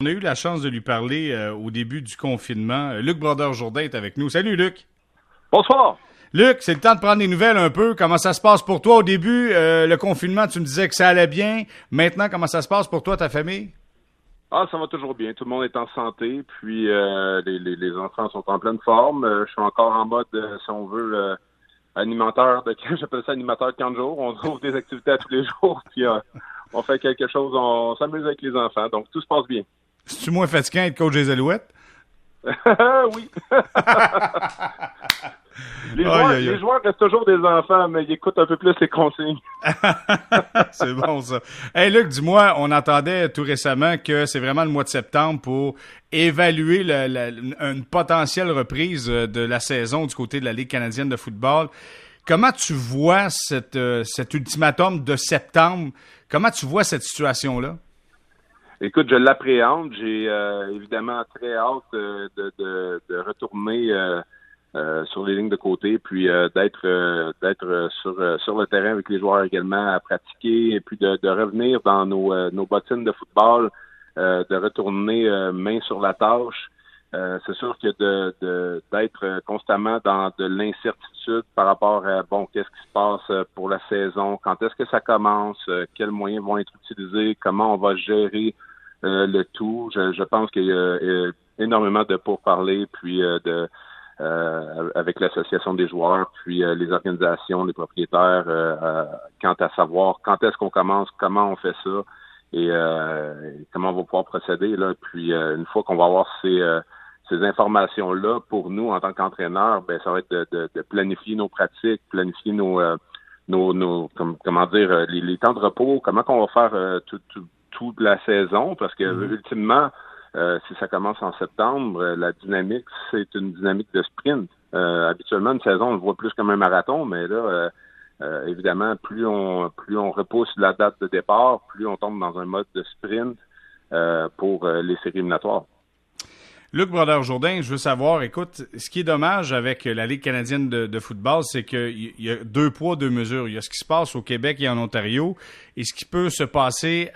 On a eu la chance de lui parler euh, au début du confinement. Euh, Luc Brodeur-Jourdain est avec nous. Salut Luc. Bonsoir. Luc, c'est le temps de prendre des nouvelles un peu. Comment ça se passe pour toi? Au début? Euh, le confinement, tu me disais que ça allait bien. Maintenant, comment ça se passe pour toi, ta famille? Ah, ça va toujours bien. Tout le monde est en santé. Puis les, enfants sont en pleine forme. je suis encore en mode, si on veut, animateur de j'appelle ça animateur de 15 jours. On trouve des activités à tous les jours. Puis on fait quelque chose, on s'amuse avec les enfants. Donc tout se passe bien. C'est-tu moins fatiguant être coach des Alouettes? oui. les, joueurs, restent toujours des enfants, mais ils écoutent un peu plus les consignes. c'est bon, ça. Hey, Luc, dis-moi, on entendait tout récemment que c'est vraiment le mois de septembre pour évaluer une potentielle reprise de la saison du côté de la Ligue canadienne de football. Comment tu vois cette, euh, cet ultimatum de septembre? Comment tu vois cette situation-là? Écoute, je l'appréhende. J'ai euh, évidemment très hâte euh, de, de, de, retourner euh, sur les lignes de côté, puis d'être d'être sur sur le terrain avec les joueurs également à pratiquer, et puis de, de revenir dans nos, nos bottines de football, de retourner main sur la tâche. c'est sûr que de d'être constamment dans de l'incertitude par rapport à bon qu'est-ce qui se passe pour la saison, quand est-ce que ça commence, quels moyens vont être utilisés, comment on va gérer euh, le tout. Je, je pense qu'il y a énormément de pourparlers, puis euh, de euh, avec l'association des joueurs, puis les organisations, les propriétaires, quant à savoir quand est-ce qu'on commence, comment on fait ça et comment on va pouvoir procéder. Là. Puis une fois qu'on va avoir ces, ces informations-là, pour nous, en tant qu'entraîneurs, ben ça va être de, de, planifier nos pratiques, planifier nos nos, nos comment dire les, les, temps de repos, comment qu'on va faire tout, tout, toute la saison parce que mhm. ultimement, euh, si ça commence en septembre, euh, la dynamique, c'est une dynamique de sprint. Euh, habituellement, une saison, on le voit plus comme un marathon, mais là, évidemment, plus on plus on repousse la date de départ, plus on tombe dans un mode de sprint pour les séries éliminatoires. Luc Brodeur-Jourdain, je veux savoir, écoute, ce qui est dommage avec la Ligue canadienne de, football, c'est qu'il y a deux poids, deux mesures. Il y a ce qui se passe au Québec et en Ontario et ce qui peut se passer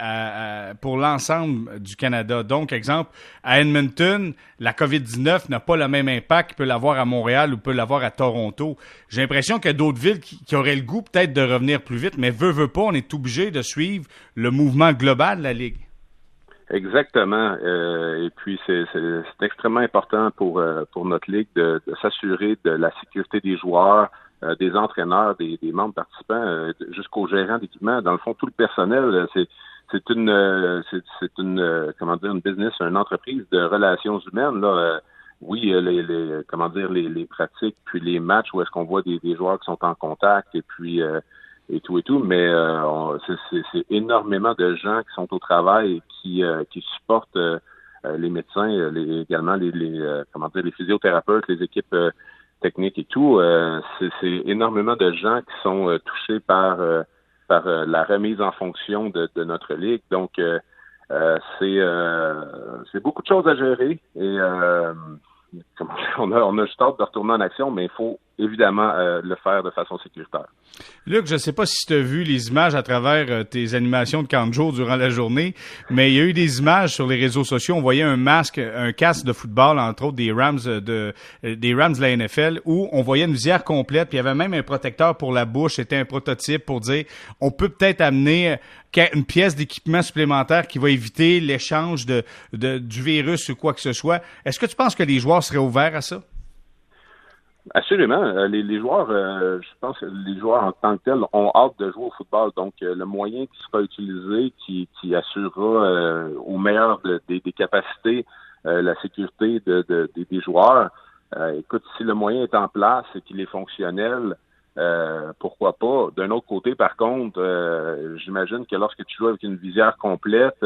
pour l'ensemble du Canada. Donc, exemple, à Edmonton, la COVID-19 n'a pas le même impact qu'il peut l'avoir à Montréal ou peut l'avoir à Toronto. J'ai l'impression qu'il y a d'autres villes qui, auraient le goût peut-être de revenir plus vite, mais veut, veut pas, on est obligé de suivre le mouvement global de la Ligue. Exactement. Euh, et puis c'est extrêmement important pour euh, pour notre ligue de, s'assurer de la sécurité des joueurs, euh, des entraîneurs, des, membres participants, jusqu'aux gérants d'équipement. Dans le fond, tout le personnel, c'est c'est une c'est une comment dire une business, une entreprise de relations humaines là. oui, les, les comment dire les, les pratiques puis les matchs où est-ce qu'on voit des, des joueurs qui sont en contact et puis et tout et tout, mais euh, c'est énormément de gens qui sont au travail et qui, euh, qui supportent euh, les médecins, les, également les, les comment dire les physiothérapeutes, les équipes techniques et tout. c'est énormément de gens qui sont touchés par par la remise en fonction de, de notre ligue. Donc c'est c'est beaucoup de choses à gérer et on a, on a juste hâte de retourner en action, mais il faut évidemment le faire de façon sécuritaire. Luc, je ne sais pas si tu as vu les images à travers euh, tes animations de Canjo durant la journée, mais il y a eu des images sur les réseaux sociaux. On voyait un masque, un casque de football, entre autres des Rams de, euh, des Rams de la NFL, où on voyait une visière complète, puis il y avait même un protecteur pour la bouche. C'était un prototype pour dire on peut peut-être amener euh, une pièce d'équipement supplémentaire qui va éviter l'échange de, de, du virus ou quoi que ce soit. Est-ce que tu penses que les joueurs seraient ouverts à ça? Absolument. Euh, les, les joueurs, euh, je pense que les joueurs en tant que tels ont hâte de jouer au football. Donc, euh, le moyen qui sera utilisé, qui, qui assurera au meilleur des, des, capacités la sécurité de, de, des joueurs, écoute, si le moyen est en place et qu'il est fonctionnel, pourquoi pas? D'un autre côté, par contre, j'imagine que lorsque tu joues avec une visière complète,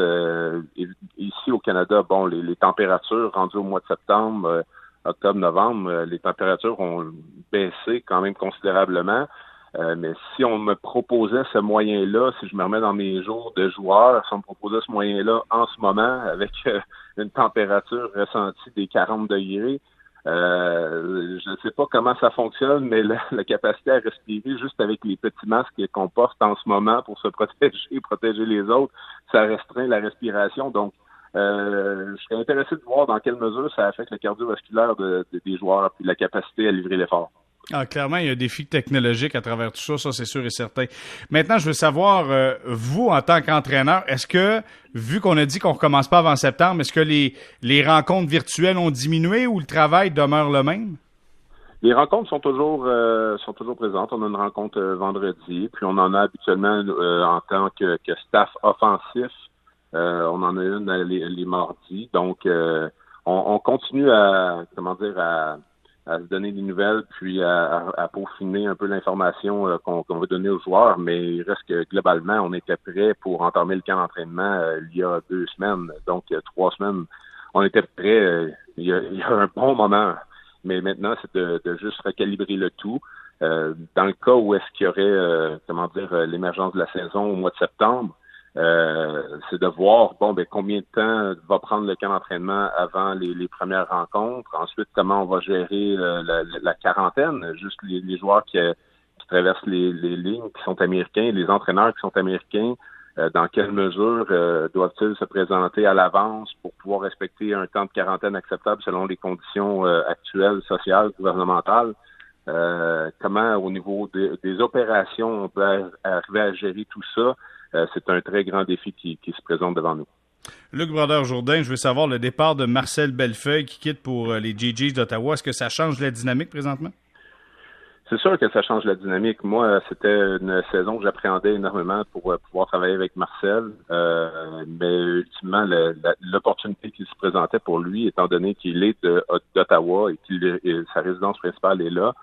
ici au Canada, bon, les, les températures rendues au mois de septembre octobre-novembre, euh, les températures ont baissé quand même considérablement. Euh, mais si on me proposait ce moyen-là, si je me remets dans mes jours de joueur, si on me proposait ce moyen-là en ce moment avec euh, une température ressentie des 40 degrés, je ne sais pas comment ça fonctionne, mais la, capacité à respirer juste avec les petits masques qu'on porte en ce moment pour se protéger, protéger les autres, ça restreint la respiration. Donc, je serais intéressé de voir dans quelle mesure ça affecte le cardiovasculaire des joueurs puis la capacité à livrer l'effort. Ah, clairement, il y a un défi technologique à travers tout ça, ça c'est sûr et certain. Maintenant, je veux savoir, euh, vous, en tant qu'entraîneur, est-ce que, vu qu'on a dit qu'on ne recommence pas avant septembre, est-ce que les, les rencontres virtuelles ont diminué ou le travail demeure le même? Les rencontres sont toujours euh, sont toujours présentes. On a une rencontre euh, vendredi, puis on en a habituellement en tant que, staff offensif. On en a une les, mardis. Donc, on, on, continue à comment dire à se donner des nouvelles, puis à, peaufiner un peu l'information euh, qu'on veut donner aux joueurs. Mais il reste que globalement, on était prêt pour entamer le camp d'entraînement euh, il y a deux semaines, donc trois semaines. On était prêt il, y a, un bon moment. Mais maintenant, c'est de, juste recalibrer le tout. Euh, dans le cas où est-ce qu'il y aurait, comment dire, l'émergence de la saison au mois de septembre, euh, c'est de voir bon ben combien de temps va prendre le camp d'entraînement avant les, premières rencontres. Ensuite, comment on va gérer euh, la, quarantaine, juste les, joueurs qui, traversent les, lignes qui sont américains, les entraîneurs qui sont américains. Euh, dans quelle mesure doivent-ils se présenter à l'avance pour pouvoir respecter un temps de quarantaine acceptable selon les conditions actuelles, sociales, gouvernementales? comment, au niveau des opérations, on peut arriver à gérer tout ça? Euh, c'est un très grand défi qui, se présente devant nous. Luc Brodeur-Jourdain, je veux savoir le départ de Marcel Bellefeuille qui quitte pour euh, les GGs d'Ottawa. Est-ce que ça change la dynamique présentement? C'est sûr que ça change la dynamique. Moi, c'était une saison que j'appréhendais énormément pour euh, pouvoir travailler avec Marcel. mais ultimement, l'opportunité qui se présentait pour lui, étant donné qu'il est d'Ottawa et que sa résidence principale est là,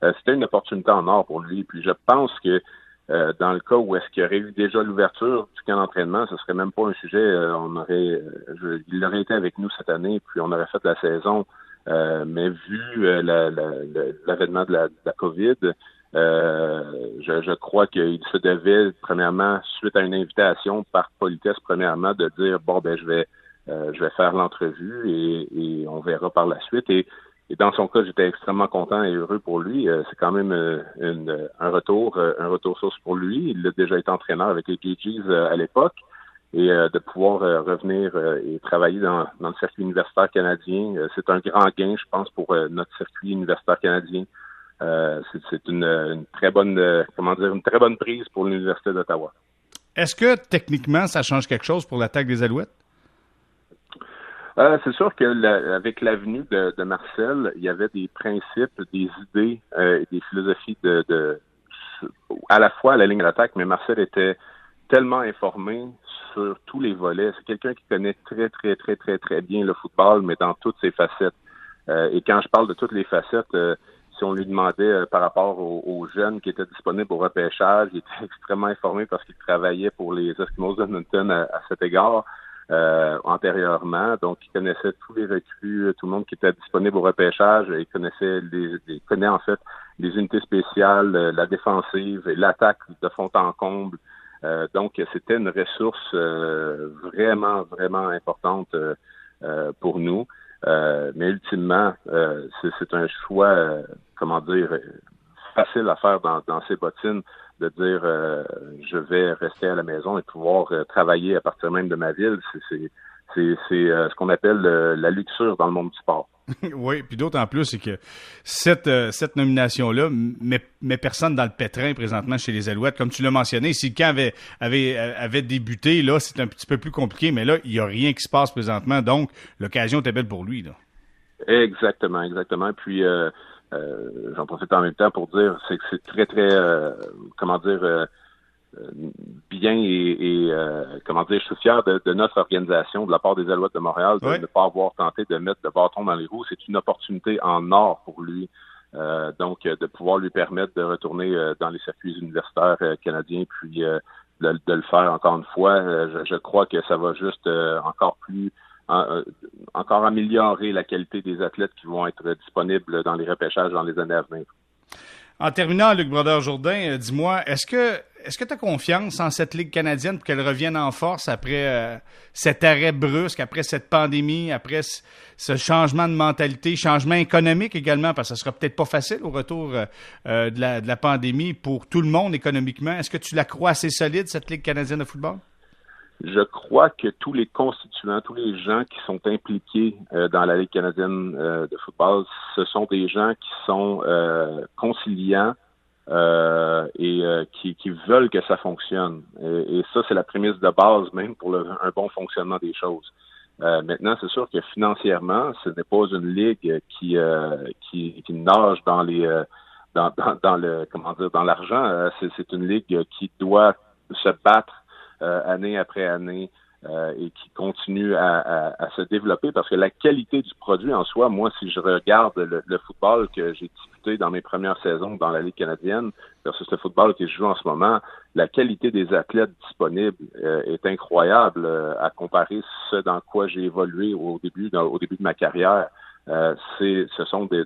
c'était une opportunité en or pour lui. Puis je pense que euh, dans le cas où est-ce qu'il y aurait eu déjà l'ouverture du camp d'entraînement, ce serait même pas un sujet. Euh, on aurait, euh, il aurait été avec nous cette année, puis on aurait fait la saison. mais vu l'avènement de la, de la COVID, je, je, crois qu'il se devait, premièrement, suite à une invitation par politesse, premièrement, de dire bon ben je vais je vais faire l'entrevue et, et, on verra par la suite. Et dans son cas, j'étais extrêmement content et heureux pour lui. Euh, c'est quand même euh, un retour, euh, un retour source pour lui. Il a déjà été entraîneur avec les GGs à l'époque. Et de pouvoir revenir et travailler dans, le circuit universitaire canadien, c'est un grand gain, je pense, pour notre circuit universitaire canadien. c'est une, très bonne, comment dire, une très bonne prise pour l'Université d'Ottawa. Est-ce que techniquement, ça change quelque chose pour l'attaque des Alouettes? Euh, c'est sûr que avec l'avenue de, de, Marcel, il y avait des principes, des idées euh, et des philosophies de, de, à la fois à la ligne d'attaque, mais Marcel était tellement informé sur tous les volets. C'est quelqu'un qui connaît très, très, très, très, très bien le football, mais dans toutes ses facettes. Euh, et quand je parle de toutes les facettes, si on lui demandait par rapport aux, jeunes qui étaient disponibles au repêchage, il était extrêmement informé parce qu'il travaillait pour les Eskimos de Newton à cet égard. Euh, antérieurement. Donc, il connaissait tous les recrues, tout le monde qui était disponible au repêchage. Il connaissait les, il connaît en fait les unités spéciales, euh, la défensive et l'attaque de fond en comble. Euh, donc, c'était une ressource vraiment, vraiment importante pour nous. mais ultimement, c'est un choix, comment dire, facile à faire dans, dans ses bottines de dire euh, je vais rester à la maison et pouvoir euh, travailler à partir même de ma ville, c'est euh, ce qu'on appelle la luxure dans le monde du sport. oui, puis d'autant plus, c'est que cette, cette nomination-là met, met, personne dans le pétrin présentement chez les Alouettes. Comme tu l'as mentionné, si le camp avait, avait, avait débuté, là, c'est un petit peu plus compliqué, mais là, il n'y a rien qui se passe présentement, donc l'occasion était belle pour lui. Là. Exactement, exactement. Puis j'en profite en même temps pour dire c'est que c'est très très euh, comment dire euh, bien et, comment dire je suis fier de, notre organisation de la part des Alouettes de Montréal de ne pas avoir tenté de mettre le bâton dans les roues. C'est une opportunité en or pour lui donc de pouvoir lui permettre de retourner dans les circuits universitaires canadiens puis de, le faire encore une fois. Je, je, crois que ça va juste encore plus euh, encore améliorer la qualité des athlètes qui vont être disponibles dans les repêchages dans les années à venir. En terminant, Luc Brodeur-Jourdain, euh, dis-moi, est-ce que est-ce que tu as confiance en cette Ligue canadienne pour qu'elle revienne en force après euh, cet arrêt brusque, après cette pandémie, après ce changement de mentalité, changement économique également, parce que ce sera peut-être pas facile au retour de, la, de la pandémie pour tout le monde économiquement. Est-ce que tu la crois assez solide, cette Ligue canadienne de football? Je crois que tous les constituants, tous les gens qui sont impliqués euh, dans la Ligue canadienne euh, de football, ce sont des gens qui sont euh, conciliants et qui, veulent que ça fonctionne. Et, ça, c'est la prémisse de base même pour un bon fonctionnement des choses. maintenant, c'est sûr que financièrement, ce n'est pas une ligue qui, qui, qui nage dans les dans, dans, le comment dire dans l'argent. c'est une ligue qui doit se battre euh, année après année euh, et qui continue à, se développer parce que la qualité du produit en soi, moi, si je regarde le, football que j'ai disputé dans mes premières saisons dans la Ligue canadienne versus le football que je joue en ce moment, la qualité des athlètes disponibles euh, est incroyable à comparer ce dans quoi j'ai évolué au début, au début de ma carrière. ce sont des,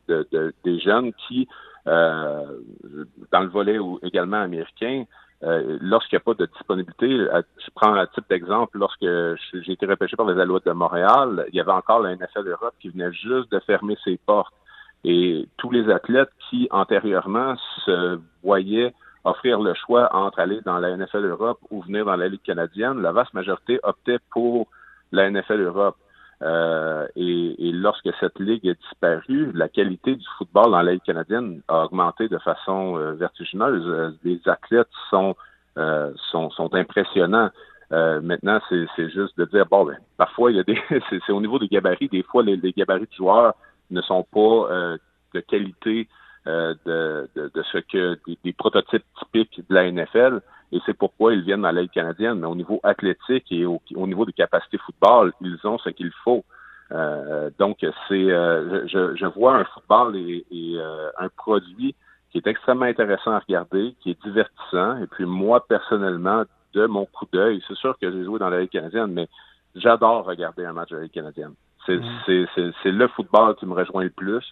des jeunes qui, dans le volet également américain, euh, lorsqu'il n'y a pas de disponibilité, je prends un type d'exemple, lorsque j'ai été repêché par les Alouettes de Montréal, il y avait encore la NFL Europe qui venait juste de fermer ses portes. Et tous les athlètes qui, antérieurement, se voyaient offrir le choix entre aller dans la NFL Europe ou venir dans la Ligue canadienne, la vaste majorité optait pour la NFL Europe. Euh, et, lorsque cette ligue a disparu, la qualité du football dans la Ligue canadienne a augmenté de façon euh, vertigineuse. Euh, les athlètes sont, sont, sont impressionnants. maintenant, c'est juste de dire bon, ben, parfois il y a des, c'est au niveau des gabarits. Des fois, les, gabarits de joueurs ne sont pas de qualité de, de, de, ce que des, prototypes typiques de la NFL et c'est pourquoi ils viennent dans la Ligue canadienne. Mais au niveau athlétique et au, niveau des capacités football, ils ont ce qu'il faut. Euh, donc, c'est, euh, je, je, vois un football et, euh, un produit qui est extrêmement intéressant à regarder, qui est divertissant. Et puis moi, personnellement, de mon coup d'œil, c'est sûr que j'ai joué dans la Ligue canadienne, mais j'adore regarder un match de la Ligue canadienne. C'est, mm. c'est, c'est, c'est le football qui me rejoint le plus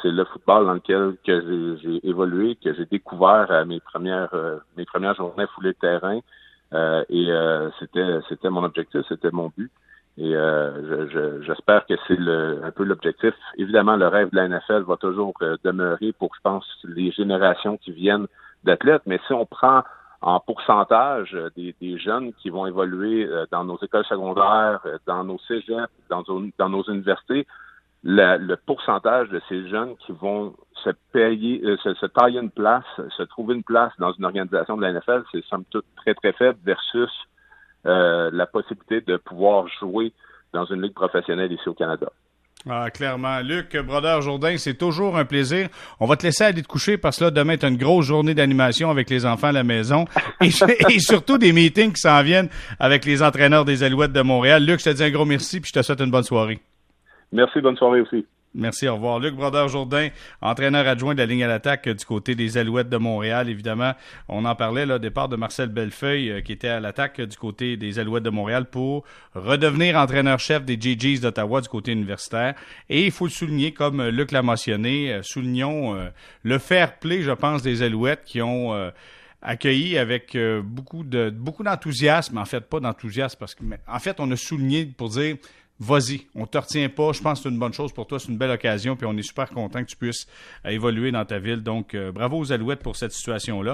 c'est le football dans lequel que j'ai évolué, que j'ai découvert à mes premières euh, mes premières journées foulées de terrain. Euh, et euh, c'était c'était mon objectif, c'était mon but. Et j'espère que c'est un peu l'objectif. Évidemment, le rêve de la NFL va toujours demeurer pour, je pense, les générations qui viennent d'athlètes. Mais si on prend en pourcentage des, des, jeunes qui vont évoluer dans nos écoles secondaires, dans nos cégeps, dans, dans nos universités, le pourcentage de ces jeunes qui vont se payer, euh, se, tailler une place, se trouver une place dans une organisation de la NFL, c'est somme toute très, très faible versus euh, la possibilité de pouvoir jouer dans une ligue professionnelle ici au Canada. Ah, clairement. Luc, Brodeur Jourdain, c'est toujours un plaisir. On va te laisser aller te coucher parce que là, demain, tu une grosse journée d'animation avec les enfants à la maison et, et surtout des meetings qui s'en viennent avec les entraîneurs des Alouettes de Montréal. Luc, je te dis un gros merci puis je te souhaite une bonne soirée. Merci, bonne soirée aussi. Merci, au revoir. Luc Brodeur-Jourdain, entraîneur adjoint de la ligne à l'attaque du côté des Alouettes de Montréal, évidemment. On en parlait, au départ de Marcel Bellefeuille, euh, qui était à l'attaque du côté des Alouettes de Montréal pour redevenir entraîneur-chef des GGs d'Ottawa du côté universitaire. Et il faut le souligner, comme Luc l'a mentionné, euh, soulignons euh, le fair play, je pense, des Alouettes qui ont accueilli avec beaucoup de beaucoup d'enthousiasme, en fait pas d'enthousiasme parce que en fait on a souligné pour dire vas-y, on te retient pas. Je pense que c'est une bonne chose pour toi, c'est une belle occasion, puis on est super content que tu puisses euh, évoluer dans ta ville. Donc, euh, bravo aux Alouettes pour cette situation-là.